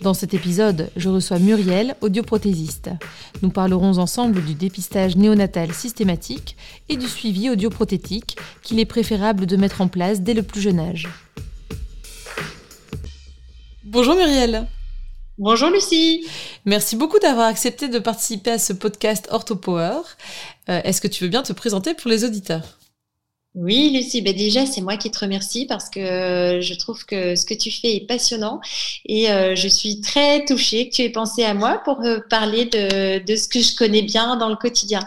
Dans cet épisode, je reçois Muriel, audioprothésiste. Nous parlerons ensemble du dépistage néonatal systématique et du suivi audioprothétique qu'il est préférable de mettre en place dès le plus jeune âge. Bonjour Muriel. Bonjour Lucie. Merci beaucoup d'avoir accepté de participer à ce podcast OrthoPower. Euh, est-ce que tu veux bien te présenter pour les auditeurs? Oui, Lucie, ben déjà, c'est moi qui te remercie parce que euh, je trouve que ce que tu fais est passionnant et euh, je suis très touchée que tu aies pensé à moi pour euh, parler de, de, ce que je connais bien dans le quotidien.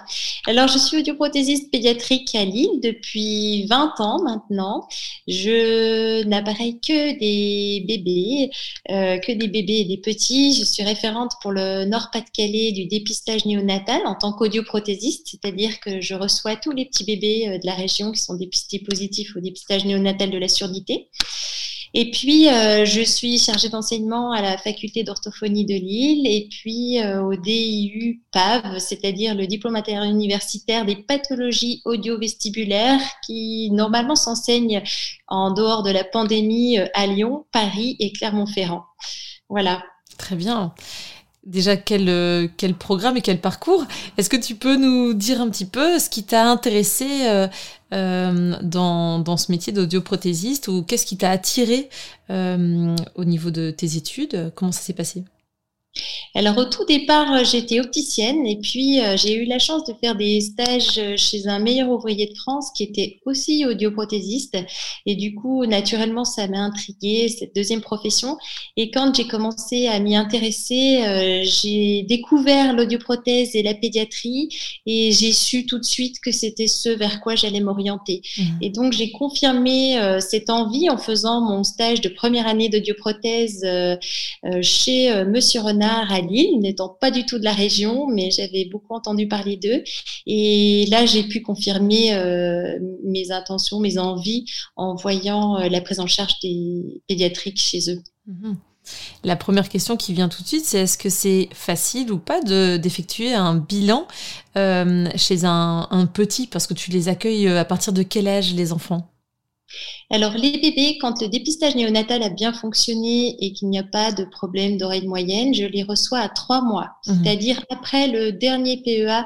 Alors, je suis audioprothésiste pédiatrique à Lille depuis 20 ans maintenant. Je n'appareille que des bébés, que des bébés et des petits. Je suis référente pour le Nord-Pas-de-Calais du dépistage néonatal en tant qu'audioprothésiste, c'est-à-dire que je reçois tous les petits bébés de la région qui sont dépistés positifs au dépistage néonatal de la surdité. Et puis, euh, je suis chargée d'enseignement à la faculté d'orthophonie de Lille et puis euh, au DIU PAV, c'est-à-dire le diplôme interuniversitaire des pathologies audiovestibulaires qui normalement s'enseigne en dehors de la pandémie euh, à Lyon, Paris et Clermont-Ferrand. Voilà. Très bien. Déjà, quel, euh, quel programme et quel parcours. Est-ce que tu peux nous dire un petit peu ce qui t'a intéressé euh, euh, dans, dans, ce métier d'audioprothésiste ou qu'est-ce qui t'a attiré au niveau de tes études? Comment ça s'est passé? Alors au tout départ, euh, j'étais opticienne et puis euh, j'ai eu la chance de faire des stages euh, chez un meilleur ouvrier de France qui était aussi audioprothésiste et du coup naturellement ça m'a intriguée cette deuxième profession et quand j'ai commencé à m'y intéresser, j'ai découvert l'audioprothèse et la pédiatrie et j'ai su tout de suite que c'était ce vers quoi j'allais m'orienter. Mmh. Et donc j'ai confirmé cette envie en faisant mon stage de première année d'audioprothèse chez Monsieur Renard à Lille, n'étant pas du tout de la région, mais j'avais beaucoup entendu parler d'eux. Et là, j'ai pu confirmer euh, mes intentions, mes envies en voyant euh, la prise en charge des pédiatriques chez eux. Mhm. La première question qui vient tout de suite, c'est est-ce que c'est facile ou pas d'effectuer un bilan euh, chez un, un, petit? Parce que tu les accueilles à partir de quel âge les enfants? Alors, les bébés, quand le dépistage néonatal a bien fonctionné et qu'il n'y a pas de problème d'oreille moyenne, je les reçois à trois mois, mhm. c'est-à-dire après le dernier PEA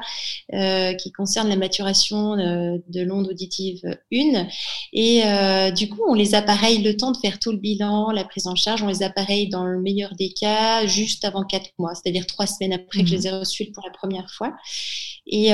euh, qui concerne la maturation euh, de l'onde auditive 1. Et euh, du coup, on les appareille le temps de faire tout le bilan, la prise en charge, on les appareille dans le meilleur des cas juste avant quatre mois, c'est-à-dire trois semaines après que je mhm. les ai reçus pour la première fois. Et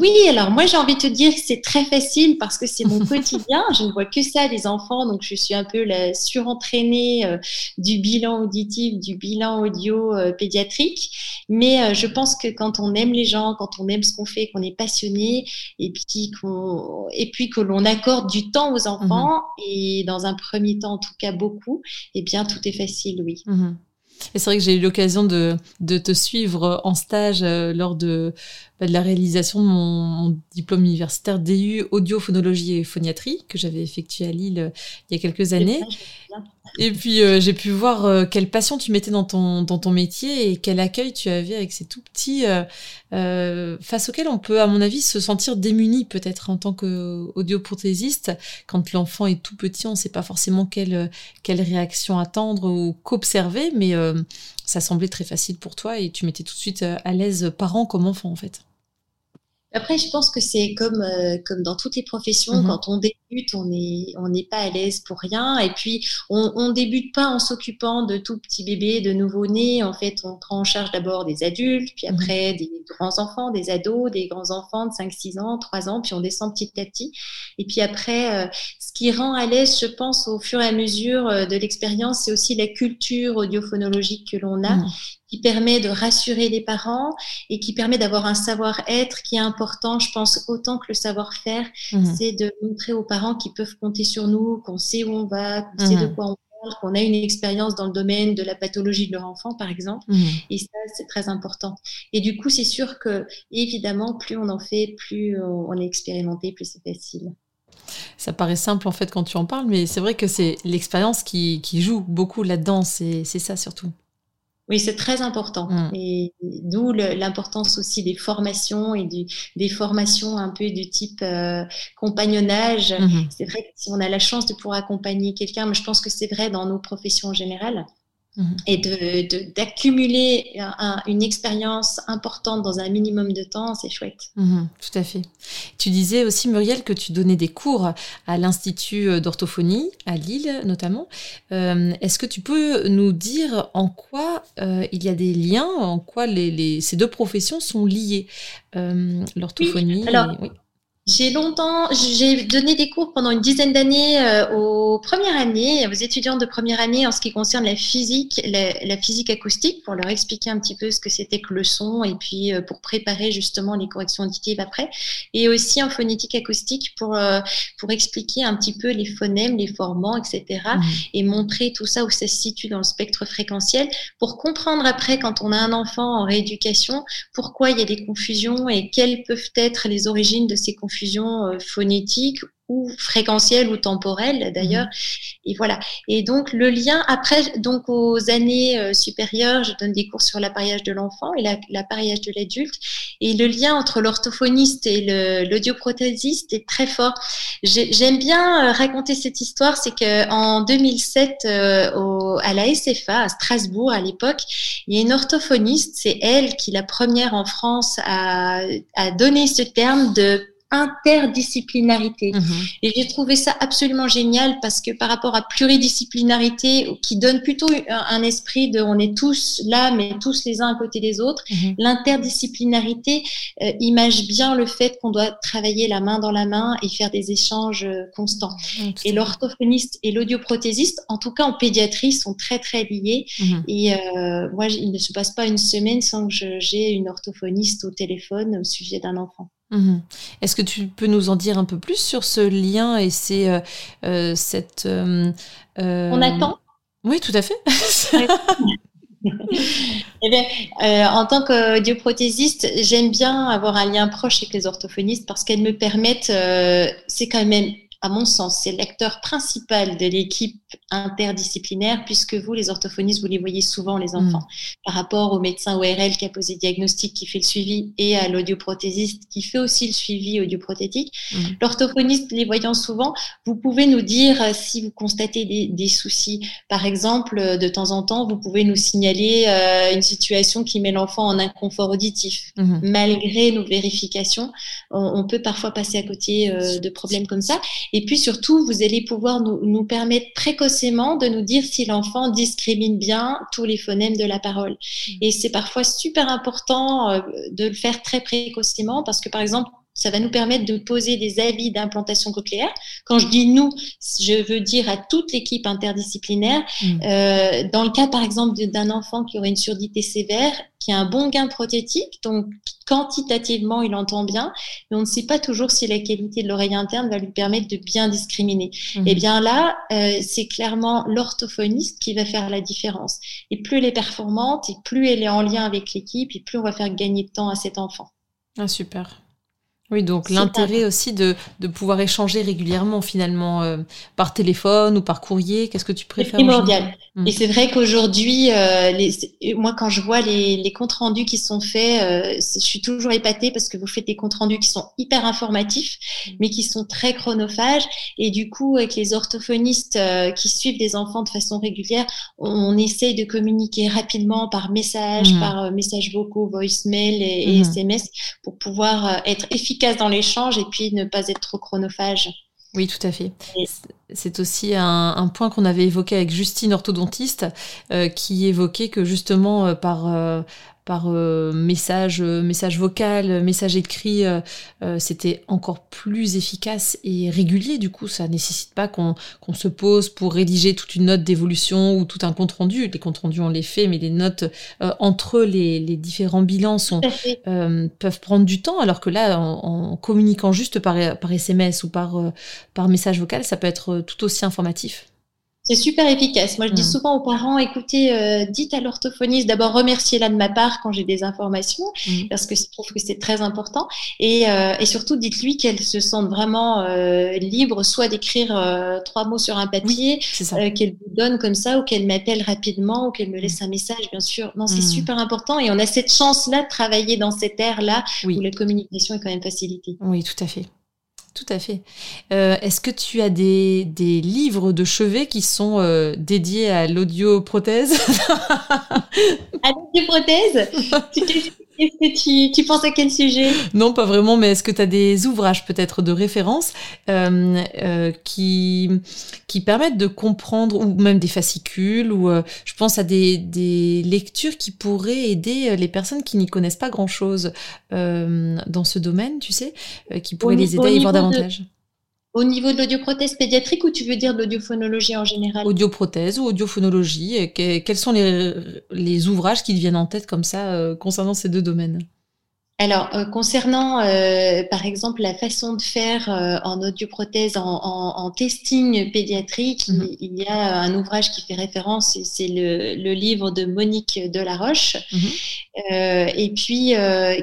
oui, alors moi j'ai envie de te dire que c'est très facile parce que c'est mon quotidien, je ne vois que ça les enfants, donc je suis un peu la surentraînée euh, du bilan auditif, du bilan audio euh, pédiatrique. Mais euh, je pense que quand on aime les gens, quand on aime ce qu'on fait, qu'on est passionné, et puis qu'on et puis que l'on accorde du temps aux enfants, mhm. et dans un premier temps en tout cas beaucoup, eh bien tout est facile, oui. Mhm. Et c'est vrai que j'ai eu l'occasion de, de, te suivre en stage lors de, de la réalisation de mon, diplôme universitaire DU audio, phonologie et phoniatrie que j'avais effectué à Lille euh, il y a quelques années. Et puis euh, j'ai pu voir euh, quelle passion tu mettais dans ton, dans ton métier et quel accueil tu avais avec ces tout petits face auxquels on peut, à mon avis, se sentir démuni peut-être en tant qu'audioprothésiste. Quand l'enfant est tout petit, on ne sait pas forcément quelle, quelle réaction attendre ou qu'observer, mais ça semblait très facile pour toi et tu mettais tout de suite à l'aise parent comme enfant en fait. Après, je pense que c'est comme euh, comme dans toutes les professions, mhm. quand on débute, on n'est on n'est pas à l'aise pour rien. Et puis, on, on débute pas en s'occupant de tout petits bébés, de nouveau-nés. En fait, on prend en charge d'abord des adultes, puis mhm. après des grands enfants, des ados, des grands enfants de 5, 6 ans, 3 ans, puis on descend petit à petit. Et puis après, euh, ce qui rend à l'aise, je pense, au fur et à mesure euh, de l'expérience, c'est aussi la culture audiophonologique que l'on a. Mhm qui permet de rassurer les parents et qui permet d'avoir un savoir-être qui est important, je pense, autant que le savoir-faire. Mhm. C'est de montrer aux parents qu'ils peuvent compter sur nous, qu'on sait où on va, qu'on sait de mhm. quoi on qu'on a une expérience dans le domaine de la pathologie de leur enfant, par exemple. Mhm. Et ça, c'est très important. Et du coup, c'est sûr que, évidemment, plus on en fait, plus on est expérimenté, plus c'est facile. Ça paraît simple en fait quand tu en parles, mais c'est vrai que c'est l'expérience qui, qui, joue beaucoup là-dedans, c'est ça surtout. Oui, c'est très important. Mm. Et d'où l'importance aussi des formations et du, des formations un peu du type euh, compagnonnage. Mm-hmm. C'est vrai que si on a la chance de pouvoir accompagner quelqu'un, mais je pense que c'est vrai dans nos professions en général, Mhm. et d'accumuler une expérience importante dans un minimum de temps, c'est chouette. Mhm, tout à fait. Tu disais aussi, Muriel, que tu donnais des cours à l'Institut d'orthophonie, à Lille notamment. Euh, est-ce que tu peux nous dire en quoi euh, il y a des liens, en quoi les, ces deux professions sont liées euh, L'orthophonie. Oui. J'ai longtemps, j'ai donné des cours pendant une dizaine d'années euh, aux premières années, aux étudiants de première année en ce qui concerne la physique, la, physique acoustique, pour leur expliquer un petit peu ce que c'était que le son et puis euh, pour préparer justement les corrections auditives après, et aussi en phonétique acoustique pour euh, pour expliquer un petit peu les phonèmes, les formants, etc. Mmh. et montrer tout ça où ça se situe dans le spectre fréquentiel pour comprendre après quand on a un enfant en rééducation pourquoi il y a des confusions et quelles peuvent être les origines de ces confusions fusion euh, phonétique ou fréquentielle ou temporelle d'ailleurs. Mhm. Et voilà. Et donc le lien après, donc aux années euh, supérieures, je donne des cours sur l'appareillage de l'enfant et l'appareillage de l'adulte. Et le lien entre l'orthophoniste et l'audioprothésiste est très fort. J'aime bien euh, raconter cette histoire, c'est que en 2007, au, à la SFA à Strasbourg à l'époque, il y a une orthophoniste, c'est elle qui la première en France a donné ce terme de interdisciplinarité. Mhm. Et j'ai trouvé ça absolument génial parce que par rapport à pluridisciplinarité, qui donne plutôt un, esprit de on est tous là, mais tous les uns à côté des autres, mhm. l'interdisciplinarité euh, image bien le fait qu'on doit travailler la main dans la main et faire des échanges euh, constants. Mhm. et l'orthophoniste et l'audioprothésiste, en tout cas en pédiatrie, sont très très liés. Et euh, moi, il ne se passe pas une semaine sans que j'ai une orthophoniste au téléphone au sujet d'un enfant. Mhm. Est-ce que tu peux nous en dire un peu plus sur ce lien et c'est euh, euh, cette... Euh, On attend Oui, tout à fait. eh bien, en tant qu'audioprothésiste, j'aime bien avoir un lien proche avec les orthophonistes parce qu'elles me permettent, c'est quand même à mon sens, c'est l'acteur principal de l'équipe interdisciplinaire, puisque vous, les orthophonistes, vous les voyez souvent, les enfants, mm. par rapport au médecin ORL qui a posé le diagnostic, qui fait le suivi, et à l'audioprothésiste qui fait aussi le suivi audioprothétique. Mm. L'orthophoniste, les voyant souvent, vous pouvez nous dire euh, si vous constatez des, soucis. Par exemple, euh, de temps en temps, vous pouvez nous signaler euh, une situation qui met l'enfant en inconfort auditif. Mm-hmm. Malgré nos vérifications, on, peut parfois passer à côté de problèmes comme ça. Et puis surtout, vous allez pouvoir nous, permettre précocement de nous dire si l'enfant discrimine bien tous les phonèmes de la parole. Mmh. Et c'est parfois super important euh, de le faire très précocement parce que, par exemple, ça va nous permettre de poser des avis d'implantation cochléaire. Quand je dis nous, je veux dire à toute l'équipe interdisciplinaire. Mm. Euh, dans le cas, par exemple, d'un enfant qui aurait une surdité sévère, qui a un bon gain prothétique, donc quantitativement, il entend bien, mais on ne sait pas toujours si la qualité de l'oreille interne va lui permettre de bien discriminer. Mm. Et eh bien là, euh, c'est clairement l'orthophoniste qui va faire la différence. Et plus elle est performante, et plus elle est en lien avec l'équipe, et plus on va faire gagner de temps à cet enfant. Ah, super. Oui, donc l'intérêt aussi de, de, pouvoir échanger régulièrement finalement euh, par téléphone ou par courrier. Qu'est-ce que tu préfères C'est primordial. Hmm. Et c'est vrai qu'aujourd'hui, euh, moi quand je vois les, les comptes rendus qui sont faits, euh, je suis toujours épatée parce que vous faites des comptes rendus qui sont hyper informatifs, hmm. mais qui sont très chronophages. Et du coup, avec les orthophonistes qui suivent des enfants de façon régulière, on, essaye de communiquer rapidement par message, hmm. par messages vocaux, voicemail et, et SMS pour pouvoir être efficace dans l'échange et puis ne pas être trop chronophage. Oui, tout à fait. C'est aussi un, point qu'on avait évoqué avec Justine, orthodontiste, euh, qui évoquait que justement euh, par, euh, par message, message vocal, message écrit, c'était encore plus efficace et régulier. Du coup, ça nécessite pas qu'on se pose pour rédiger toute une note d'évolution ou tout un compte rendu. Les comptes rendus, on les fait, mais les notes entre les, les, différents bilans sont, peuvent prendre du temps, alors que là, en, communiquant juste par, par SMS ou par, par message vocal, ça peut être tout aussi informatif. C'est super efficace. Moi, je dis mm. souvent aux parents, écoutez, euh, dites à l'orthophoniste, d'abord remerciez-la de ma part quand j'ai des informations, mm. parce que je trouve que c'est très important. Et, euh, et surtout, dites-lui qu'elle se sente vraiment euh, libre, soit d'écrire trois mots sur un papier, qu'elle vous donne comme ça, ou qu'elle m'appelle rapidement, ou qu'elle me laisse un message, bien sûr. Non, c'est mm. super important. Et on a cette chance-là de travailler dans cette ère-là où la communication est quand même facilitée. Oui, tout à fait. Tout à fait. Euh, est-ce que tu as des, des, livres de chevet qui sont euh, dédiés à l'audioprothèse? À l'audioprothèse? Est-ce que tu, penses à quel sujet? Non, pas vraiment, mais est-ce que tu as des ouvrages peut-être de référence euh, euh, qui, qui permettent de comprendre, ou même des fascicules, ou euh, je pense à des, des, lectures qui pourraient aider les personnes qui n'y connaissent pas grand-chose dans ce domaine, tu sais, qui pourraient les aider à y voir davantage? Au niveau de l'audioprothèse pédiatrique ou tu veux dire de l'audiophonologie en général? Audioprothèse ou audiophonologie. Quels sont les, les ouvrages qui te viennent en tête comme ça euh, concernant ces deux domaines? Alors, euh, concernant, euh, par exemple, la façon de faire euh, en audioprothèse, en, en, testing pédiatrique, mhm. il, y a un ouvrage qui fait référence, c'est le, le, livre de Monique Delaroche, mhm. et puis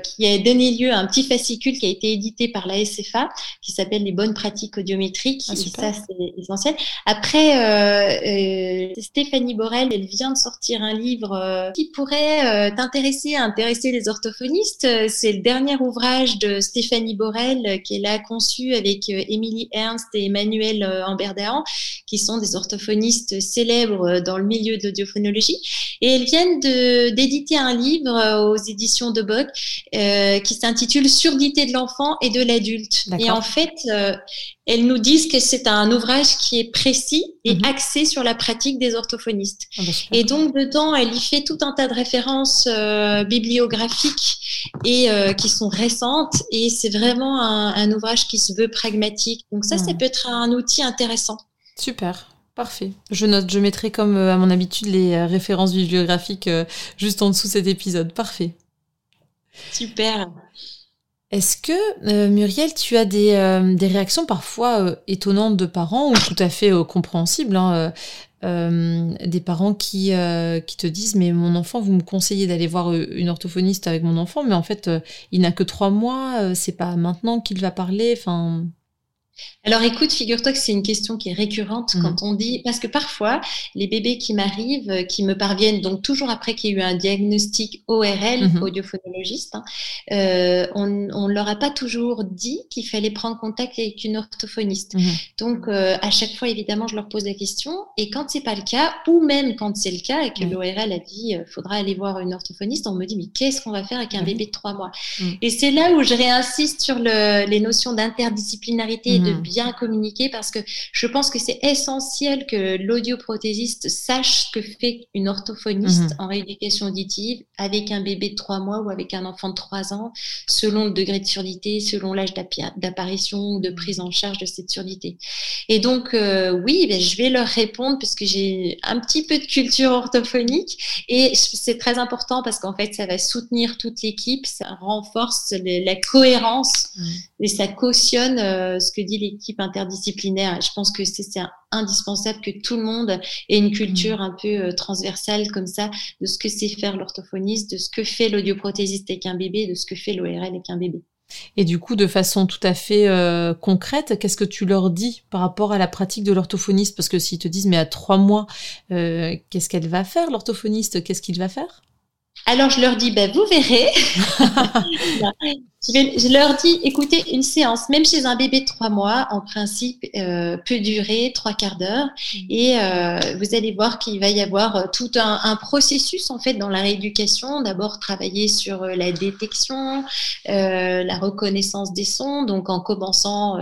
qui a donné lieu à un petit fascicule qui a été édité par la SFA, qui s'appelle Les bonnes pratiques audiométriques. Ah, ça, c'est essentiel. Après, Stéphanie Borel, elle vient de sortir un livre qui pourrait t'intéresser, intéresser les orthophonistes c'est le dernier ouvrage de Stéphanie Borel euh, qu'elle a conçu avec euh, Émilie Ernst et Emmanuel euh, Amberdahan, qui sont des orthophonistes célèbres dans le milieu de l'audiophоnologie. Et elles viennent d'éditer un livre aux éditions de Bock qui s'intitule Surdité de l'enfant et de l'adulte. Et en fait, elles nous disent que c'est un ouvrage qui est précis et mhm. axé sur la pratique des orthophonistes. Ah bah, et donc dedans, elle y fait tout un tas de références euh, bibliographiques et euh, qui sont récentes. Et c'est vraiment un, ouvrage qui se veut pragmatique. Donc ça, ça peut être un outil intéressant. Super. Parfait. Je note, je mettrai comme euh, à mon habitude les références bibliographiques juste en dessous de cet épisode. Parfait. Super. Est-ce que, euh, Muriel, tu as des, euh, réactions parfois euh, étonnantes de parents ou tout à fait compréhensibles hein, Des parents qui, qui te disent Mais mon enfant, vous me conseillez d'aller voir une orthophoniste avec mon enfant, mais en fait, il n'a que trois mois, c'est pas maintenant qu'il va parler. Enfin. Alors écoute, figure-toi que c'est une question qui est récurrente mmh. quand on dit, parce que parfois, les bébés qui m'arrivent, euh, qui me parviennent, donc toujours après qu'il y ait eu un diagnostic ORL, mmh. audiophonologiste, hein, euh, on ne leur a pas toujours dit qu'il fallait prendre contact avec une orthophoniste. Mmh. Donc euh, à chaque fois, évidemment, je leur pose la question, et quand c'est pas le cas, ou même quand c'est le cas et que l'ORL a dit, il faudra aller voir une orthophoniste, on me dit, mais qu'est-ce qu'on va faire avec un bébé de trois mois? Et c'est là où je réinsiste sur le, les notions d'interdisciplinarité et de bien communiquer parce que je pense que c'est essentiel que l'audioprothésiste sache ce que fait une orthophoniste mhm. en rééducation auditive avec un bébé de trois mois ou avec un enfant de trois ans, selon le degré de surdité, selon l'âge d'apparition ou de prise en charge de cette surdité. Et donc, euh, oui, ben, je vais leur répondre puisque j'ai un petit peu de culture orthophonique et c'est très important parce qu'en fait, ça va soutenir toute l'équipe, ça renforce la cohérence et ça cautionne euh, ce que dit l'équipe équipe interdisciplinaire. Je pense que c'est indispensable que tout le monde ait une culture un peu euh, transversale comme ça de ce que c'est faire l'orthophoniste, de ce que fait l'audioprothésiste avec un bébé, de ce que fait l'ORL avec un bébé. Et du coup, de façon tout à fait euh, concrète, qu'est-ce que tu leur dis par rapport à la pratique de l'orthophoniste? Parce que s'ils te disent, mais à trois mois, euh, qu'est-ce qu'elle va faire, l'orthophoniste? Qu'est-ce qu'il va faire? Alors je leur dis, ben, vous verrez. je, leur dis, écoutez, une séance, même chez un bébé de trois mois, en principe, euh, peut durer trois quarts d'heure. Mm. Et euh, vous allez voir qu'il va y avoir euh, tout un, processus en fait dans la rééducation. D'abord, travailler sur la détection, la reconnaissance des sons. Donc, en commençant,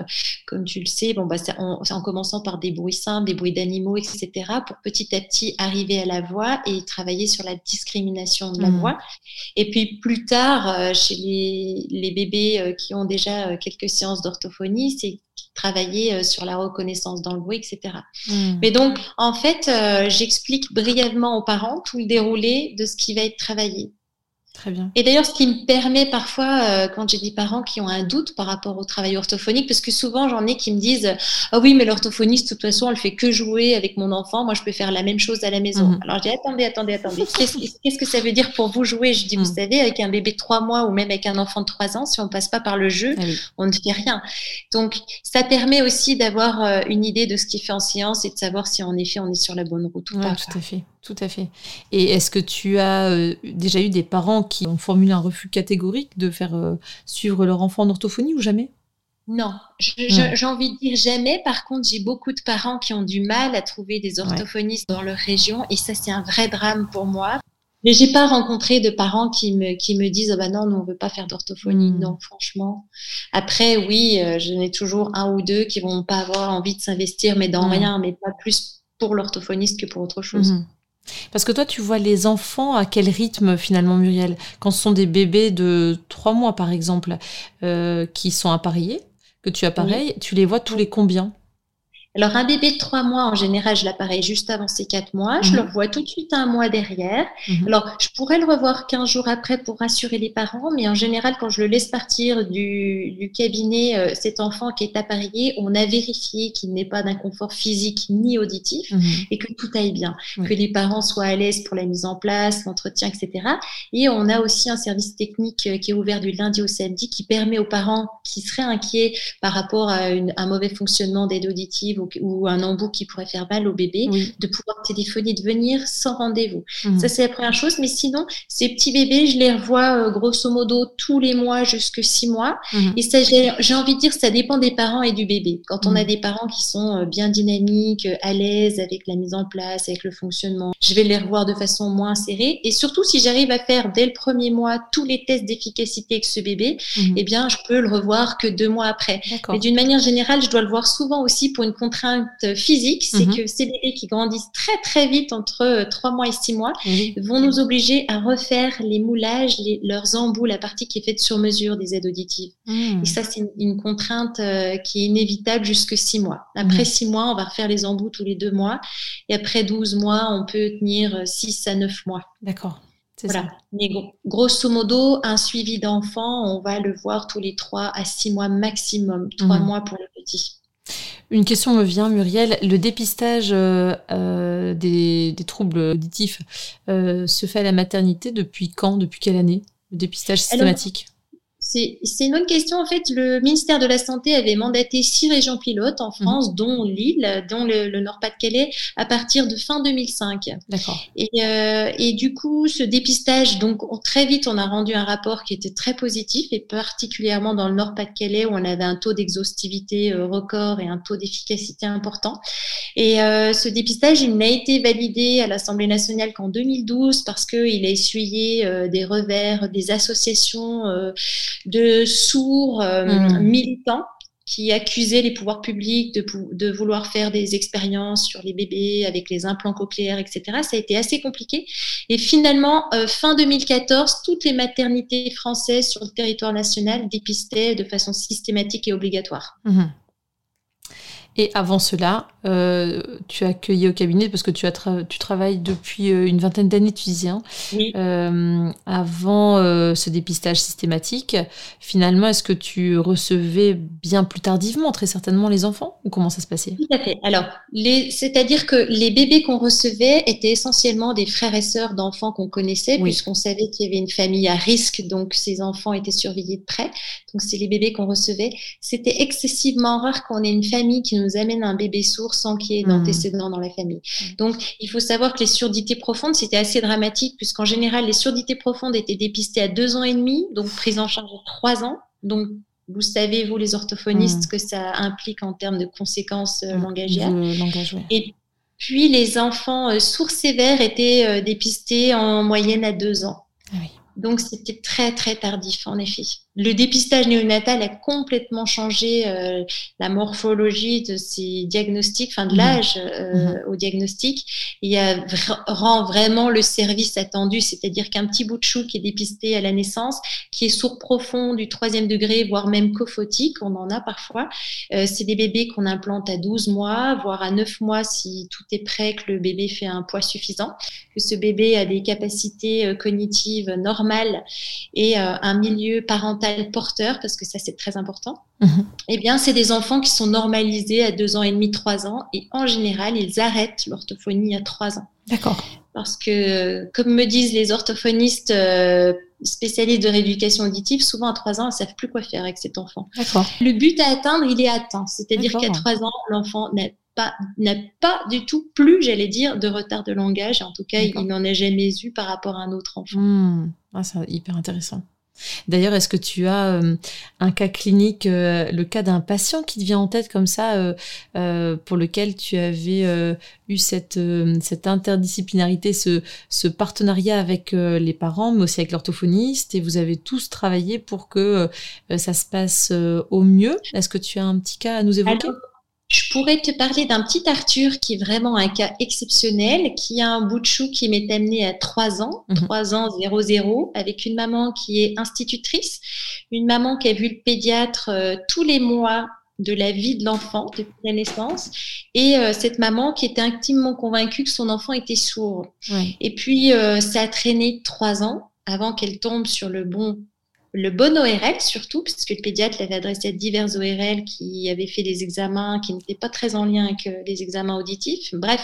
comme tu le sais, bon, bah, en, en commençant par des bruits simples, des bruits d'animaux, etc., pour petit à petit arriver à la voix et travailler sur la discrimination de la mm. voix. Et puis plus tard, chez les, les bébés euh, qui ont déjà euh, quelques séances d'orthophonie, c'est travailler euh, sur la reconnaissance dans le bruit, etc. Hmm. Mais donc, en fait, j'explique brièvement aux parents tout le déroulé de ce qui va être travaillé. Très bien. Et d'ailleurs, ce qui me permet parfois, euh, quand j'ai des parents qui ont un doute par rapport au travail orthophonique, parce que souvent j'en ai qui me disent Ah oui, mais l'orthophoniste, de toute façon, elle fait que jouer avec mon enfant, moi je peux faire la même chose à la maison. Mhm. Alors je dis Attendez, attendez, attendez, qu'est-ce que ça veut dire pour vous jouer? Je dis Vous mhm. savez, avec un bébé de trois mois ou même avec un enfant de trois ans, si on passe pas par le jeu, ah on ne fait rien. Donc ça permet aussi d'avoir euh, une idée de ce qui fait en séance et de savoir si en effet on est sur la bonne route ou pas. Tout à fait. Tout à fait. Et est-ce que tu as euh, déjà eu des parents qui ont formulé un refus catégorique de faire euh, suivre leur enfant en orthophonie ou jamais? Non, j'ai envie de dire jamais. Par contre, j'ai beaucoup de parents qui ont du mal à trouver des orthophonistes dans leur région et ça, c'est un vrai drame pour moi. Mais j'ai pas rencontré de parents qui me, qui me disent oh bah non, nous, on veut pas faire d'orthophonie. Hmm. Non, franchement. Après, oui, euh, je n'ai toujours un ou deux qui vont pas avoir envie de s'investir, mais dans hmm. rien, mais pas plus pour l'orthophoniste que pour autre chose. Hmm. Parce que toi, tu vois les enfants à quel rythme finalement, Muriel? Quand ce sont des bébés de trois mois, par exemple, euh, qui sont appareillés, que tu appareilles, tu les vois tous les combien? Alors, un bébé de trois mois, en général, je l'appareille juste avant ses quatre mois. Je mhm. le revois tout de suite un mois derrière. Mhm. Alors, je pourrais le revoir 15 jours après pour rassurer les parents, mais en général, quand je le laisse partir du, cabinet, euh, cet enfant qui est appareillé, on a vérifié qu'il n'ait pas d'inconfort physique ni auditif mhm. et que tout aille bien, que les parents soient à l'aise pour la mise en place, l'entretien, etc. Et on a aussi un service technique euh, qui est ouvert du lundi au samedi qui permet aux parents qui seraient inquiets par rapport à un mauvais fonctionnement d'aide auditive ou, un embout qui pourrait faire mal au bébé, de pouvoir téléphoner, de venir sans rendez-vous. Mhm. Ça, c'est la première chose. Mais sinon, ces petits bébés, je les revois euh, grosso modo tous les mois jusque six mois. Mhm. Et ça, j'ai envie de dire, ça dépend des parents et du bébé. Quand on a mhm. des parents qui sont euh, bien dynamiques, euh, à l'aise avec la mise en place, avec le fonctionnement, je vais les revoir de façon moins serrée. Et surtout, si j'arrive à faire dès le premier mois tous les tests d'efficacité avec ce bébé, eh bien, je peux le revoir que deux mois après. Mais d'une manière générale, je dois le voir souvent aussi pour une contrainte physique, c'est mhm. que ces bébés qui grandissent très très vite entre 3 euh, mois et 6 mois vont nous obliger à refaire les moulages, leurs embouts, la partie qui est faite sur mesure des aides auditives. Mhm. Et ça, c'est une, contrainte euh, qui est inévitable jusque 6 mois. Après 6 mhm. mois, on va refaire les embouts tous les 2 mois. Et après 12 mois, on peut tenir 6 euh, à 9 mois. D'accord. Voilà. Ça. Mais grosso modo, un suivi d'enfant, on va le voir tous les 3 à 6 mois maximum. 3 mois pour le petit. Une question me vient, Muriel. Le dépistage euh, euh, des, troubles auditifs euh, se fait à la maternité depuis quand Depuis quelle année Le dépistage systématique? C'est une bonne question. En fait, le ministère de la Santé avait mandaté six régions pilotes en France, mhm. dont Lille, dont le, Nord-Pas-de-Calais, à partir de fin 2005. D'accord. Et, euh, et, du coup, ce dépistage, donc très vite, on a rendu un rapport qui était très positif, et particulièrement dans le Nord-Pas-de-Calais, où on avait un taux d'exhaustivité euh, record et un taux d'efficacité important. Et euh, ce dépistage, il n'a été validé à l'Assemblée nationale qu'en 2012 parce qu'il a essuyé euh, des revers des associations de sourds euh, hmm. militants qui accusaient les pouvoirs publics de, de, vouloir faire des expériences sur les bébés avec les implants cochléaires, etc. Ça a été assez compliqué. Et finalement, euh, fin 2014, toutes les maternités françaises sur le territoire national dépistaient de façon systématique et obligatoire. Hmm. Et avant cela, euh, tu as accueilli au cabinet parce que tu, travailles depuis euh, une vingtaine d'années, tu disais, hein. oui. Euh, avant ce dépistage systématique. Finalement, est-ce que tu recevais bien plus tardivement, très certainement, les enfants Ou comment ça se passait? Tout à fait. Alors, c'est-à-dire que les bébés qu'on recevait étaient essentiellement des frères et sœurs d'enfants qu'on connaissait, puisqu'on savait qu'il y avait une famille à risque, donc ces enfants étaient surveillés de près. Donc, c'est les bébés qu'on recevait. C'était excessivement rare qu'on ait une famille qui nous amène un bébé source qui est mmh. d'antécédents mmh. dans la famille. Donc, il faut savoir que les surdités profondes, c'était assez dramatique, puisqu'en général, les surdités profondes étaient dépistées à deux ans et demi, donc prises en charge à trois ans. Donc, vous savez, vous, les orthophonistes, mmh. que ça implique en termes de conséquences euh, mmh. langagières. Et puis, les enfants euh, sourds sévères étaient euh, dépistés en moyenne à deux ans. Ah donc, c'était très, très tardif, en effet le dépistage néonatal a complètement changé euh, la morphologie de ces diagnostics, enfin de mhm. l'âge euh, mhm. au diagnostic. Il a, rend vraiment le service attendu, c'est-à-dire qu'un petit bout de chou qui est dépisté à la naissance, qui est sourd profond du troisième degré, voire même cophotique, on en a parfois. Euh, c'est des bébés qu'on implante à 12 mois, voire à 9 mois si tout est prêt, que le bébé fait un poids suffisant, que ce bébé a des capacités cognitives normales et un milieu parental porteur, parce que ça c'est très important, mhm. eh bien c'est des enfants qui sont normalisés à deux ans et demi, trois ans, et en général ils arrêtent l'orthophonie à trois ans. D'accord. Parce que, comme me disent les orthophonistes euh, spécialistes de rééducation auditive, souvent à trois ans, ils ne savent plus quoi faire avec cet enfant. Le but à atteindre, il est atteint. C'est-à-dire qu'à trois ans, l'enfant n'a pas, n'a pas du tout plus, j'allais dire, de retard de langage. En tout cas, il n'en a jamais eu par rapport à un autre enfant. Hmm. Ah, c'est hyper intéressant. D'ailleurs, est-ce que tu as euh, un cas clinique, euh, le cas d'un patient qui te vient en tête comme ça, euh, pour lequel tu avais eu cette, interdisciplinarité, ce partenariat avec les parents, mais aussi avec l'orthophoniste, et vous avez tous travaillé pour que ça se passe au mieux? Est-ce que tu as un petit cas à nous évoquer? Je pourrais te parler d'un petit Arthur qui est vraiment un cas exceptionnel, qui a un bout de chou qui m'est amené à 3 ans, 3 mhm. ans 00, avec une maman qui est institutrice, une maman qui a vu le pédiatre euh, tous les mois de la vie de l'enfant depuis la naissance et euh, cette maman qui était intimement convaincue que son enfant était sourd. Et puis euh, ça a traîné trois ans avant qu'elle tombe sur le bon le bon ORL surtout, puisque le pédiatre l'avait adressé à divers ORL qui avaient fait des examens qui n'étaient pas très en lien avec euh, les examens auditifs. Bref,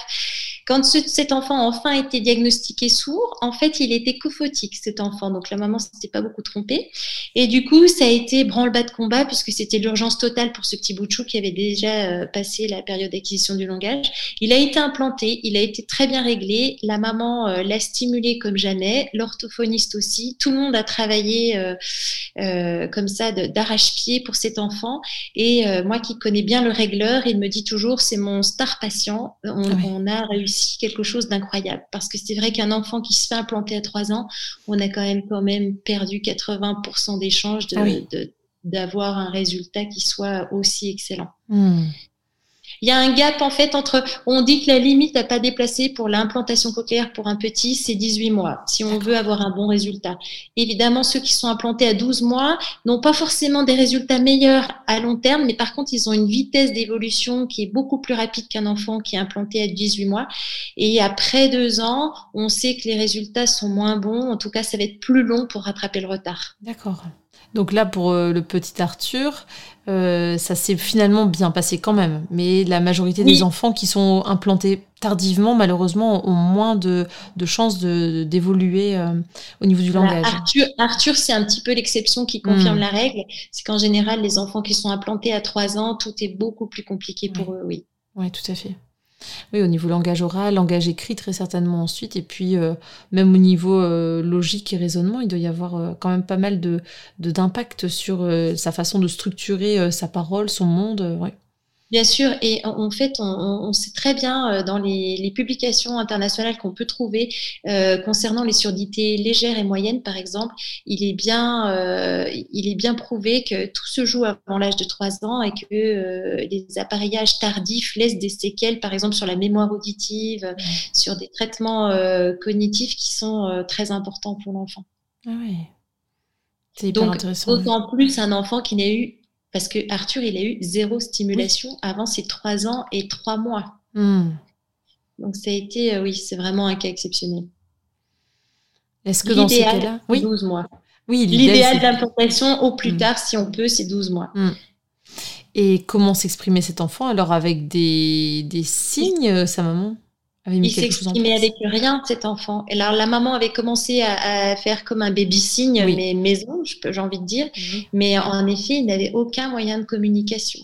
quand cet enfant a enfin été diagnostiqué sourd, en fait, il était cophotique, cet enfant. Donc la maman s'était pas beaucoup trompée. Et du coup, ça a été branle-bas de combat puisque c'était l'urgence totale pour ce petit bout de chou qui avait déjà euh, passé la période d'acquisition du langage. Il a été implanté, il a été très bien réglé. La maman euh, l'a stimulé comme jamais, l'orthophoniste aussi. Tout le monde a travaillé euh, comme ça d'arrache-pied pour cet enfant. Et moi qui connais bien le régleur, il me dit toujours c'est mon star patient. On, ah on a réussi quelque chose d'incroyable. Parce que c'est vrai qu'un enfant qui se fait implanter à 3 ans, on a quand même, quand même perdu 80% des chances ah d'avoir un résultat qui soit aussi excellent. Hmm. Il y a un gap en fait entre, on dit que la limite à pas déplacer pour l'implantation cochléaire pour un petit, c'est 18 mois, si on veut avoir un bon résultat. Évidemment, ceux qui sont implantés à 12 mois n'ont pas forcément des résultats meilleurs à long terme, mais par contre, ils ont une vitesse d'évolution qui est beaucoup plus rapide qu'un enfant qui est implanté à 18 mois. Et après deux ans, on sait que les résultats sont moins bons. En tout cas, ça va être plus long pour rattraper le retard. D'accord. Donc là, pour euh, le petit Arthur, euh, ça s'est finalement bien passé quand même. Mais la majorité des enfants qui sont implantés tardivement, malheureusement, ont moins de, chances d'évoluer euh, au niveau du langage. Arthur, c'est un petit peu l'exception qui confirme hmm. la règle. C'est qu'en général, les enfants qui sont implantés à 3 ans, tout est beaucoup plus compliqué pour eux, oui. Oui, tout à fait. Oui, au niveau langage oral, langage écrit très certainement ensuite, et puis euh, même au niveau euh, logique et raisonnement, il doit y avoir euh, quand même pas mal de d'impact sur sa façon de structurer sa parole, son monde. Ouais. Bien sûr, et en fait, on, sait très bien euh, dans les, publications internationales qu'on peut trouver euh, concernant les surdités légères et moyennes, par exemple, il est bien, euh, il est bien prouvé que tout se joue avant l'âge de 3 ans et que les appareillages tardifs laissent des séquelles, par exemple sur la mémoire auditive, sur des traitements cognitifs qui sont très importants pour l'enfant. Ah oui. C'est hyper Donc, intéressant. D'autant plus un enfant qui n'a eu parce que Arthur, il a eu zéro stimulation avant ses trois ans et trois mois. Hmm. Donc ça a été, euh, oui, c'est vraiment un cas exceptionnel. Est-ce que dans ce cas-là, oui, 12 mois. Oui, l'idéal d'implantation au plus hmm. tard, si on peut, c'est 12 mois. Hmm. Et comment s'exprimait cet enfant? Alors avec des, des signes, euh, sa maman? Il s'exprimait avec rien, cet enfant. Et alors, la maman avait commencé à, faire comme un baby signe, mais maison, j'ai envie de dire. Mais en effet, il n'avait aucun moyen de communication.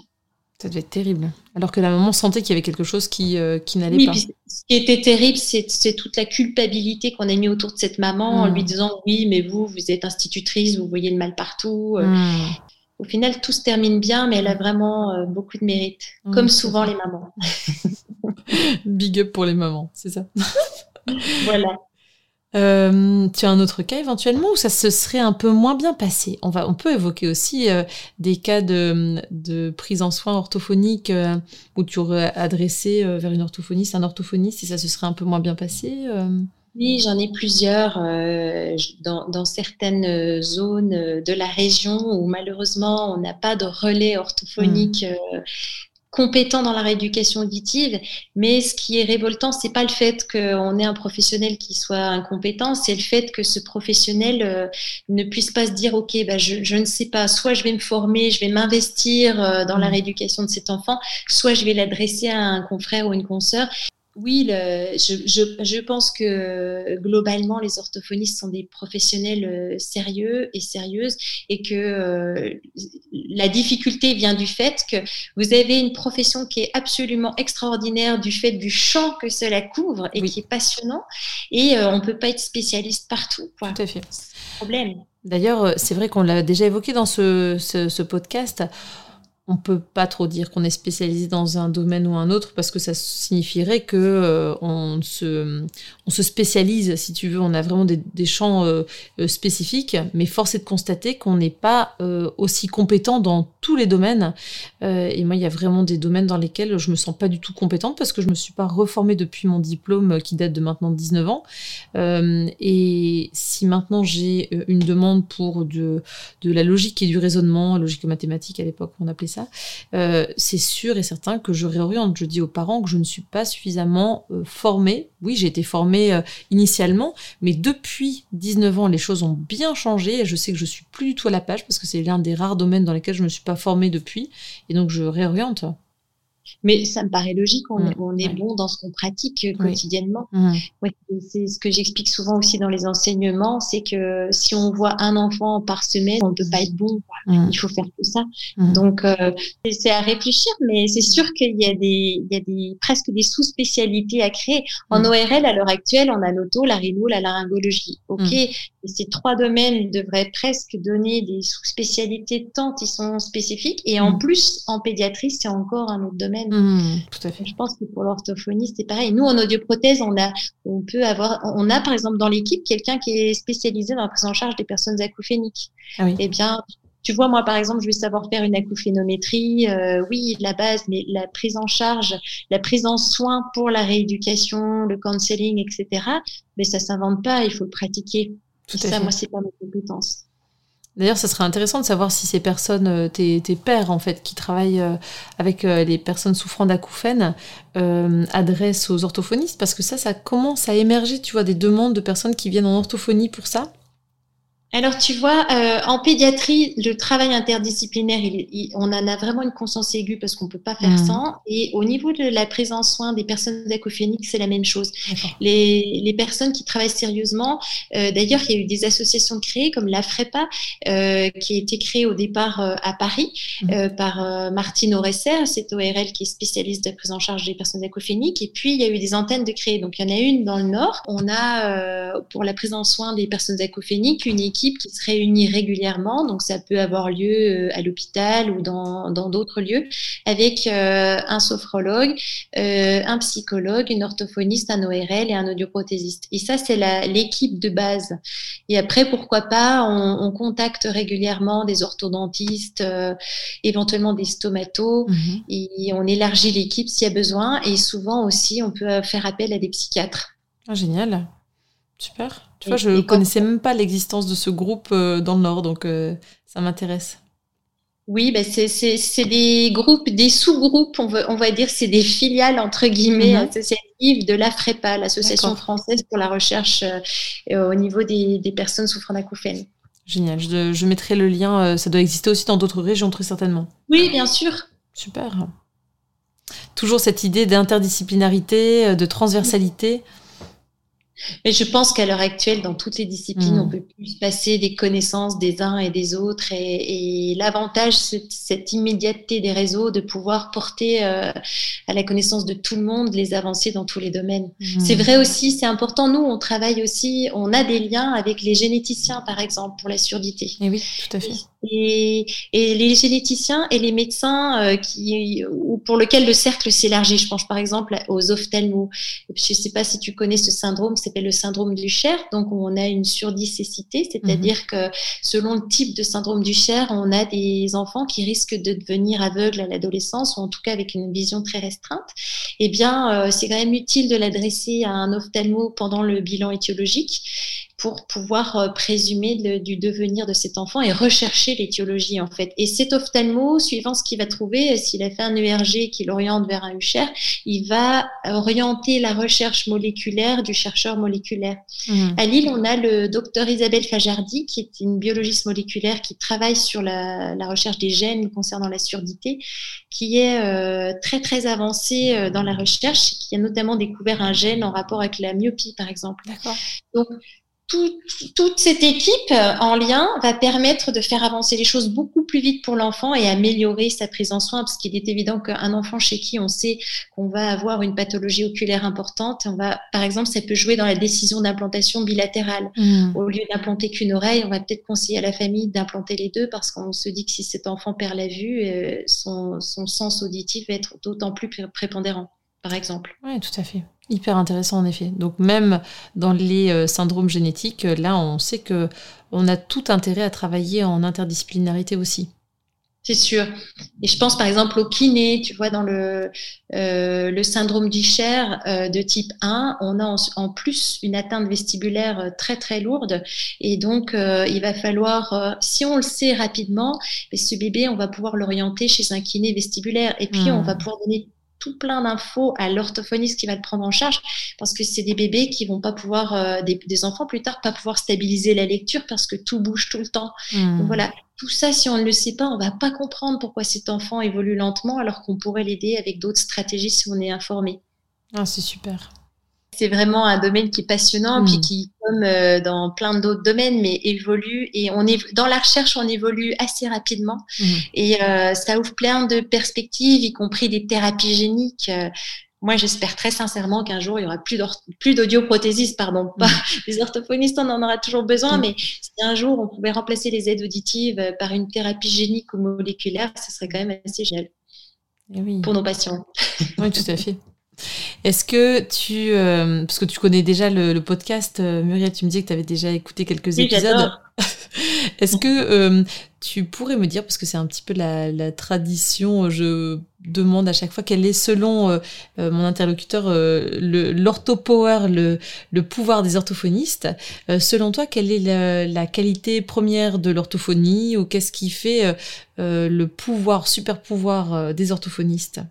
Ça devait être terrible. Alors que la maman sentait qu'il y avait quelque chose qui, euh, qui n'allait pas. ce qui était terrible, c'est toute la culpabilité qu'on a mis autour de cette maman en lui hmm. disant Oui, mais vous, vous êtes institutrice, vous voyez le mal partout. Euh. Au final, tout se termine bien, mais elle a vraiment euh, beaucoup de mérite, hmm, comme souvent les mamans. Big up pour les mamans, c'est ça. voilà. Euh, tu as un autre cas éventuellement où ça se serait un peu moins bien passé? On, va, on peut évoquer aussi euh, des cas de, de, prise en soins orthophonique euh, où tu aurais adressé vers une orthophoniste, un orthophoniste et ça se serait un peu moins bien passé oui, j'en ai plusieurs dans, dans, certaines zones de la région où malheureusement on n'a pas de relais orthophonique mmh. compétent dans la rééducation auditive, mais ce qui est révoltant, c'est pas le fait qu'on ait un professionnel qui soit incompétent, c'est le fait que ce professionnel euh, ne puisse pas se dire ok, bah je, je, ne sais pas, soit je vais me former, je vais m'investir euh, dans la mmh. rééducation de cet enfant, soit je vais l'adresser à un confrère ou une consoeur oui, je, pense que globalement, les orthophonistes sont des professionnels euh, sérieux et sérieuses et que euh, la difficulté vient du fait que vous avez une profession qui est absolument extraordinaire du fait du champ que cela couvre et qui est passionnant et euh, on ne peut pas être spécialiste partout. Tout à fait. Problème. D'ailleurs, c'est vrai qu'on l'a déjà évoqué dans ce, ce podcast on peut pas trop dire qu'on est spécialisé dans un domaine ou un autre parce que ça signifierait que euh, on, se, on se spécialise, si tu veux, on a vraiment des, champs euh, euh, spécifiques, mais force est de constater qu'on n'est pas aussi compétent dans tous les domaines. et moi, il y a vraiment des domaines dans lesquels je me sens pas du tout compétente parce que je me suis pas reformée depuis mon diplôme qui date de maintenant 19 ans. et si maintenant j'ai une demande pour de, la logique et du raisonnement, logique mathématique à l'époque on appelait ça, euh, c'est sûr et certain que je réoriente. Je dis aux parents que je ne suis pas suffisamment euh, formée. Oui, j'ai été formée euh, initialement, mais depuis 19 ans, les choses ont bien changé et je sais que je suis plus du tout à la page parce que c'est l'un des rares domaines dans lesquels je ne me suis pas formée depuis et donc je réoriente. Mais ça me paraît logique, on, mm. est bon dans ce qu'on pratique quotidiennement. Mm. c'est ce que j'explique souvent aussi dans les enseignements, c'est que si on voit un enfant par semaine, on ne peut pas être bon. Mm. Il faut faire tout ça. Donc, euh, c'est à réfléchir, mais c'est sûr qu'il y a des, il y a des presque des sous-spécialités à créer. En ORL, à l'heure actuelle, on a l'auto, la rhino, la laryngologie. Ok, ces trois domaines devraient presque donner des sous-spécialités tant ils sont spécifiques. Et en plus, en pédiatrie, c'est encore un autre domaine Mmh, tout à fait. Je pense que pour l'orthophonie, c'est pareil. Nous, en audioprothèse, on a, on peut avoir, on a par exemple dans l'équipe quelqu'un qui est spécialisé dans la prise en charge des personnes acouphéniques. Ah oui. Eh bien, tu vois, moi, par exemple, je vais savoir faire une acouphénométrie, euh, oui, la base, mais la prise en charge, la prise en soin pour la rééducation, le counseling, etc. Mais ça s'invente pas, il faut le pratiquer. Tout ça, fait. moi, c'est pas ma compétence. D'ailleurs, ce serait intéressant de savoir si ces personnes, euh, tes, pères en fait, qui travaillent euh, avec euh, les personnes souffrant d'acouphènes, adressent aux orthophonistes, parce que ça, ça commence à émerger, tu vois, des demandes de personnes qui viennent en orthophonie pour ça. Alors, tu vois, euh, en pédiatrie, le travail interdisciplinaire, on en a vraiment une conscience aiguë parce qu'on ne peut pas faire mmh. sans. Et au niveau de la prise en soin des personnes acophéniques, c'est la même chose. Les, les, personnes qui travaillent sérieusement, euh, d'ailleurs, il y a eu des associations créées comme la FREPA, euh, qui a été créée au départ euh, à Paris mmh. euh, par euh, Martine Oresser, c'est ORL qui est spécialiste de la prise en charge des personnes acophéniques. Et puis, il y a eu des antennes de créer. Donc, il y en a une dans le Nord. On a, pour la prise en soin des personnes acophéniques, une équipe qui se réunit régulièrement, donc ça peut avoir lieu euh, à l'hôpital ou dans d'autres lieux, avec euh, un sophrologue, euh, un psychologue, une orthophoniste, un ORL et un audioprothésiste. Et ça, c'est l'équipe de base. Et après, pourquoi pas, on, on contacte régulièrement des orthodontistes, éventuellement des stomatos, mhm. et on élargit l'équipe s'il y a besoin. Et souvent aussi, on peut faire appel à des psychiatres. Ah, génial. Super. Tu vois, je ne connaissais même pas l'existence de ce groupe euh, dans le Nord, donc euh, ça m'intéresse. Oui, ben c'est des groupes, des sous-groupes, on, on, va dire, c'est des filiales, entre guillemets, mhm. associatives de l'AFREPA, l'Association française pour la recherche euh, au niveau des, des, personnes souffrant d'acouphènes. Génial, je, je, mettrai le lien, ça doit exister aussi dans d'autres régions, très certainement. Oui, bien sûr. Super. Toujours cette idée d'interdisciplinarité, de transversalité. Mais je pense qu'à l'heure actuelle, dans toutes les disciplines, mm. on peut plus passer des connaissances des uns et des autres. Et, l'avantage, c'est cette immédiateté des réseaux de pouvoir porter euh, à la connaissance de tout le monde les avancées dans tous les domaines. Mm. C'est vrai aussi, c'est important. Nous, on travaille aussi, on a des liens avec les généticiens, par exemple, pour la surdité. Et oui, tout à fait. Et, et, les généticiens et les médecins euh, qui, ou pour lequel le cercle s'élargit, je pense par exemple aux ophtalmos. Je ne sais pas si tu connais ce syndrome, c'est le syndrome du Cher. Donc on a une surdicécité, c'est-à-dire mhm. que selon le type de syndrome du Cher, on a des enfants qui risquent de devenir aveugles à l'adolescence ou en tout cas avec une vision très restreinte. Eh bien, euh, c'est quand même utile de l'adresser à un ophtalmo pendant le bilan étiologique pour pouvoir euh, présumer du devenir de cet enfant et rechercher l'étiologie en fait. Et cet ophtalmo, suivant ce qu'il va trouver, s'il a fait un ERG qui l'oriente vers un UCHER, il va orienter la recherche moléculaire du chercheur moléculaire. Mmh. À Lille, on a le docteur Isabelle Fajardi, qui est une biologiste moléculaire qui travaille sur la, recherche des gènes concernant la surdité, qui est euh, très très avancée euh, dans la recherche, qui a notamment découvert un gène en rapport avec la myopie, par exemple. Donc, toute cette équipe euh, en lien va permettre de faire avancer les choses beaucoup plus vite pour l'enfant et améliorer sa prise en soin, parce qu'il est évident qu'un enfant chez qui on sait qu'on va avoir une pathologie oculaire importante, on va, par exemple, ça peut jouer dans la décision d'implantation bilatérale. Mmh. Au lieu d'implanter qu'une oreille, on va peut-être conseiller à la famille d'implanter les deux, parce qu'on se dit que si cet enfant perd la vue, euh, son, son sens auditif va être d'autant plus prépondérant, par exemple. Oui, tout à fait. Hyper intéressant en effet. Donc même dans les euh, syndromes génétiques, euh, là on sait que on a tout intérêt à travailler en interdisciplinarité aussi. C'est sûr. Et je pense par exemple au kiné, tu vois, dans le, euh, le syndrome d'Ischer de type 1, on a en, plus une atteinte vestibulaire très très lourde. Et donc, il va falloir, si on le sait rapidement, ce bébé, on va pouvoir l'orienter chez un kiné vestibulaire. Et puis, on va hmm. pouvoir donner tout plein d'infos à l'orthophoniste qui va le prendre en charge parce que c'est des bébés qui vont pas pouvoir, euh, des, enfants plus tard, pas pouvoir stabiliser la lecture parce que tout bouge tout le temps. Hmm. Donc voilà, tout ça, si on ne le sait pas, on va pas comprendre pourquoi cet enfant évolue lentement alors qu'on pourrait l'aider avec d'autres stratégies si on est informé. Ah, c'est super c'est vraiment un domaine qui est passionnant, puis hmm. qui, comme euh, dans plein d'autres domaines, mais évolue. Et on est dans la recherche, on évolue assez rapidement. Hmm. Et euh, ça ouvre plein de perspectives, y compris des thérapies géniques. Euh, moi, j'espère très sincèrement qu'un jour, il y aura plus, plus d'audioprothésistes, pardon, pas hmm. des orthophonistes, on en aura toujours besoin, mais si un jour on pouvait remplacer les aides auditives par une thérapie génique ou moléculaire, ce serait quand même assez génial. Eh oui. Pour nos patients. Oui, tout à fait. Est-ce que tu, euh, parce que tu connais déjà le, podcast, euh, Muriel, tu me dis que tu avais déjà écouté quelques épisodes. Est-ce que euh, tu pourrais me dire, parce que c'est un petit peu la, tradition, je demande à chaque fois quel est selon mon interlocuteur l'orthopower, le, le, pouvoir des orthophonistes. selon toi, quelle est la, la qualité première de l'orthophonie ou qu'est-ce qui fait le pouvoir, super pouvoir des orthophonistes?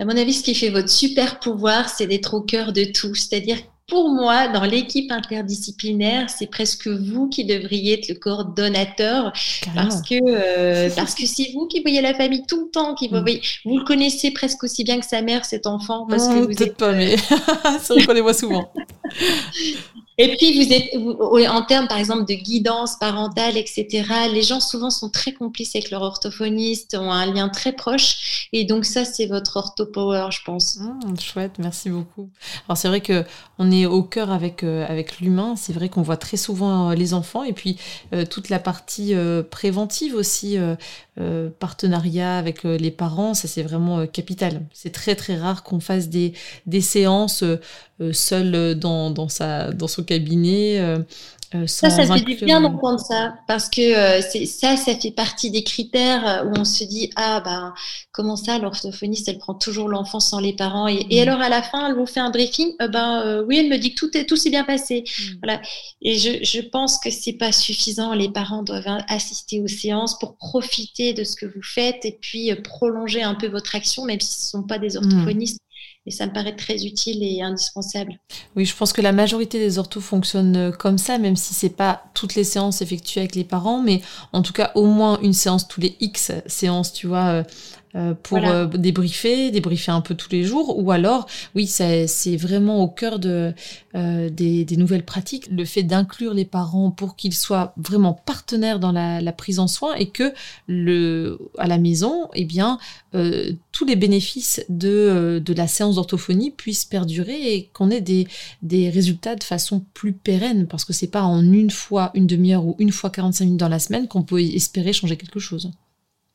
À mon avis, ce qui fait votre super pouvoir, c'est d'être au cœur de tout. C'est-à-dire, pour moi, dans l'équipe interdisciplinaire, c'est presque vous qui devriez être le coordonnateur parce que euh, parce que c'est vous qui voyez la famille tout le temps, qui vous, mm. voyez, vous le connaissez presque aussi bien que sa mère, cet enfant, parce que vous êtes pas, mais c'est vrai qu'on les voit souvent. Et puis, vous êtes, en termes, par exemple, de guidance parentale, etc., les gens souvent sont très complices avec leur orthophoniste, ont un lien très proche. Et donc, ça, c'est votre orthopower, je pense. Mmh, chouette, merci beaucoup. Alors, c'est vrai que on est au cœur avec, euh, avec l'humain. C'est vrai qu'on voit très souvent euh, les enfants et puis euh, toute la partie préventive aussi, partenariat avec les parents, ça, c'est vraiment capital. C'est très, très rare qu'on fasse des, des séances seules dans, dans, sa, dans son cabinet. Euh, euh, ça, ça fait du bien d'entendre ça, parce que euh, ça, ça fait partie des critères où on se dit ah bah comment ça, l'orthophoniste, elle prend toujours l'enfant sans les parents, et, mm. alors à la fin, elle vous fait un briefing, ben oui, elle me dit que tout est tout s'est bien passé, mm. voilà. Et je, je pense que c'est pas suffisant. Les parents doivent assister aux séances pour profiter de ce que vous faites et puis prolonger un peu votre action, même si ce ne sont pas des mm. orthophonistes. Et ça me paraît très utile et indispensable. Oui, je pense que la majorité des orthos fonctionnent euh, comme ça, même si c'est pas toutes les séances effectuées avec les parents, mais en tout cas au moins une séance tous les X séances, tu vois, euh, pour euh, débriefer, débriefer un peu tous les jours, ou alors, oui, c'est vraiment au cœur de, euh, des, des, nouvelles pratiques, le fait d'inclure les parents pour qu'ils soient vraiment partenaires dans la, la, prise en soin et que le, à la maison, eh bien, tous les bénéfices de, de la séance d'orthophonie puissent perdurer et qu'on ait des, des résultats de façon plus pérenne, parce que c'est pas en une fois, une demi-heure ou une fois 45 minutes dans la semaine qu'on peut espérer changer quelque chose.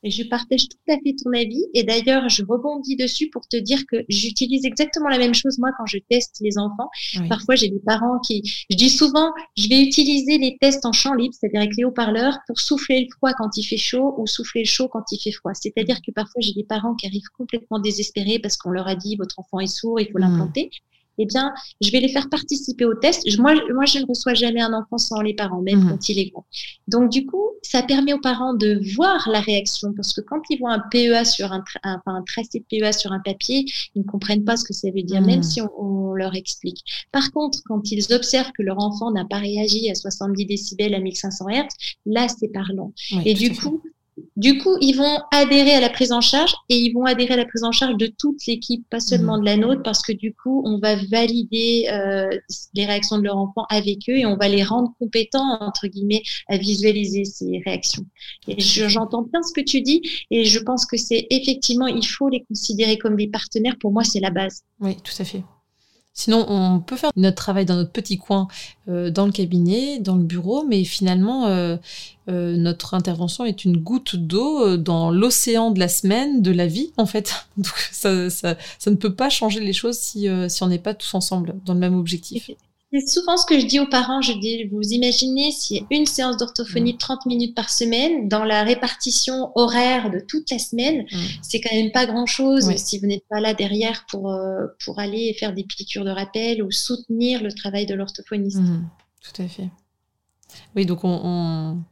Et je partage tout à fait ton avis. Et d'ailleurs, je rebondis dessus pour te dire que j'utilise exactement la même chose moi quand je teste les enfants. Parfois, j'ai des parents qui, je dis souvent, je vais utiliser les tests en champ libre, c'est-à-dire avec les haut-parleurs, pour souffler le froid quand il fait chaud ou souffler le chaud quand il fait froid. C'est-à-dire que parfois, j'ai des parents qui arrivent complètement désespérés parce qu'on leur a dit votre enfant est sourd, il faut mmh. l'implanter eh bien, je vais les faire participer au test. Moi, moi, je ne reçois jamais un enfant sans les parents, même mmh. quand il est grand. Donc, du coup, ça permet aux parents de voir la réaction, parce que quand ils voient un PEA sur un, un, un tracé de PEA sur un papier, ils ne comprennent pas ce que ça veut dire, même mmh. si on, leur explique. Par contre, quand ils observent que leur enfant n'a pas réagi à 70 décibels à 1500 Hz, là, c'est parlant. et du coup, du coup, ils vont adhérer à la prise en charge et ils vont adhérer à la prise en charge de toute l'équipe, pas seulement de la nôtre, parce que du coup, on va valider euh, les réactions de leur enfant avec eux et on va les rendre compétents, entre guillemets, à visualiser ces réactions. Et j'entends bien ce que tu dis et je pense que c'est effectivement, il faut les considérer comme des partenaires. Pour moi, c'est la base. Oui, tout à fait. Sinon, on peut faire notre travail dans notre petit coin, euh, dans le cabinet, dans le bureau, mais finalement, euh, euh, notre intervention est une goutte d'eau dans l'océan de la semaine, de la vie, en fait. Donc, ça, ne peut pas changer les choses si on n'est pas tous ensemble dans le même objectif. C'est souvent ce que je dis aux parents. Je dis, vous imaginez s'il y a une séance d'orthophonie de 30 minutes par semaine, dans la répartition horaire de toute la semaine, c'est quand même pas grand-chose si vous n'êtes pas là derrière pour, euh, pour aller faire des piqûres de rappel ou soutenir le travail de l'orthophoniste. Mmh. tout à fait. Oui, donc on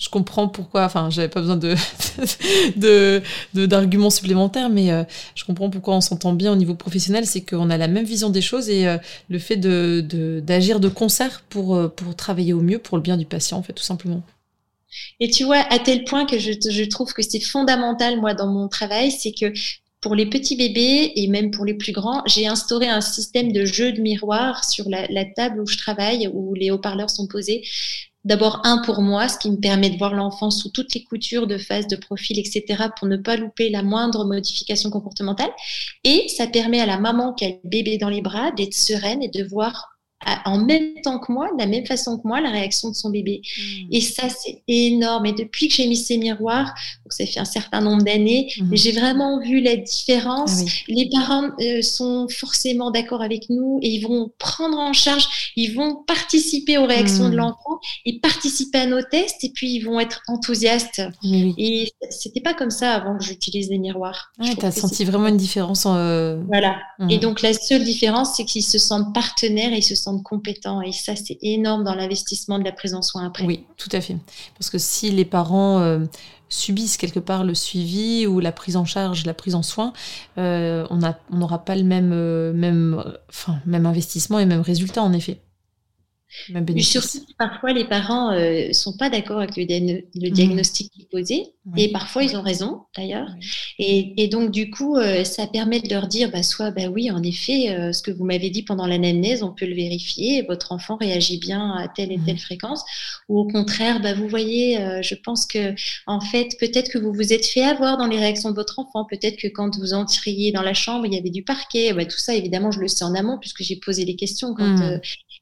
je comprends pourquoi, enfin, j'avais pas besoin de, d'arguments supplémentaires, mais euh, je comprends pourquoi on s'entend bien au niveau professionnel, c'est qu'on a la même vision des choses et euh, le fait de, d'agir de concert pour, euh, pour travailler au mieux pour le bien du patient, en fait, tout simplement. Et tu vois, à tel point que je, je trouve que c'est fondamental, moi, dans mon travail, c'est que pour les petits bébés et même pour les plus grands, j'ai instauré un système de jeu de miroir sur la, la, table où je travaille, où les haut-parleurs sont posés, D'abord, un pour moi, ce qui me permet de voir l'enfant sous toutes les coutures de phase, de profil, etc., pour ne pas louper la moindre modification comportementale. Et ça permet à la maman qui a le bébé dans les bras d'être sereine et de voir en même temps que moi, de la même façon que moi, la réaction de son bébé. Hmm. Et ça, c'est énorme. Et depuis que j'ai mis ces miroirs, donc ça fait un certain nombre d'années, hmm. j'ai vraiment vu la différence. Ah Les parents euh, sont forcément d'accord avec nous et ils vont prendre en charge, ils vont participer aux réactions de hmm. l'enfant et participer à nos tests et puis ils vont être enthousiastes. Oui. Et c'était pas comme ça avant que j'utilise les miroirs. Ah, tu as senti vraiment une différence. En, euh, Voilà. Et donc la seule différence, c'est qu'ils se sentent partenaires et ils se sentent compétents. Et ça, c'est énorme dans l'investissement de la prise en soin après. Oui, tout à fait. Parce que si les parents euh, subissent quelque part le suivi ou la prise en charge, la prise en soin, euh, on n'aura pas le même, euh, même, enfin, même investissement et même résultat, en effet. Mais surtout, parfois, les parents ne euh, sont pas d'accord avec le, mmh. diagnostic qui est posé. Et parfois, ils ont raison, d'ailleurs. Et, donc, du coup, euh, ça permet de leur dire, bah, soit, bah oui, en effet, euh, ce que vous m'avez dit pendant l'anamnèse, on peut le vérifier. Votre enfant réagit bien à telle et telle mmh. fréquence. Ou au contraire, bah, vous voyez, je pense que, en fait, peut-être que vous vous êtes fait avoir dans les réactions de votre enfant. Peut-être que quand vous entriez dans la chambre, il y avait du parquet. Bah, tout ça, évidemment, je le sais en amont, puisque j'ai posé les questions quand, mmh.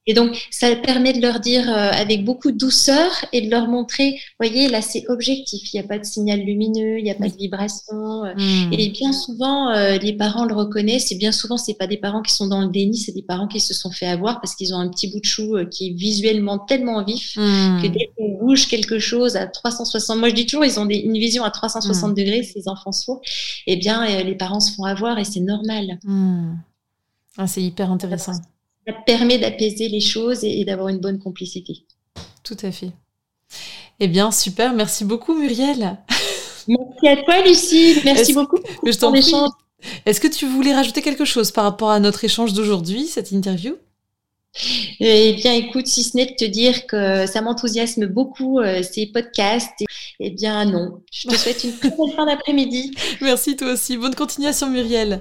Et donc, ça permet de leur dire euh, avec beaucoup de douceur et de leur montrer, voyez, là, c'est objectif. Il n'y a pas de signal lumineux, il n'y a pas de vibration. Euh. Hmm. Et bien souvent, euh, les parents le reconnaissent. Et bien souvent, c'est pas des parents qui sont dans le déni, c'est des parents qui se sont fait avoir parce qu'ils ont un petit bout de chou qui est visuellement tellement vif hmm. que dès qu'on bouge quelque chose à 360, moi je dis toujours, ils ont une vision à 360 hmm. degrés, ces enfants sourds. Eh bien, les parents se font avoir et c'est normal. Ah, c'est hyper intéressant ça permet d'apaiser les choses et, d'avoir une bonne complicité. Tout à fait. Eh bien, super. Merci beaucoup, Muriel. Merci à toi, Lucie. Merci beaucoup pour ton échange. Est-ce que tu voulais rajouter quelque chose par rapport à notre échange d'aujourd'hui, cette interview? Eh bien, écoute, si ce n'est de te dire que ça m'enthousiasme beaucoup euh, ces podcasts, eh bien non. Je te souhaite une très bonne fin d'après-midi. Merci toi aussi. Bonne continuation, Muriel.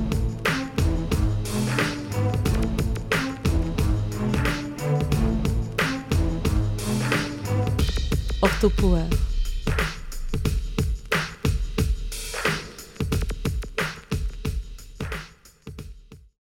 OrthoPower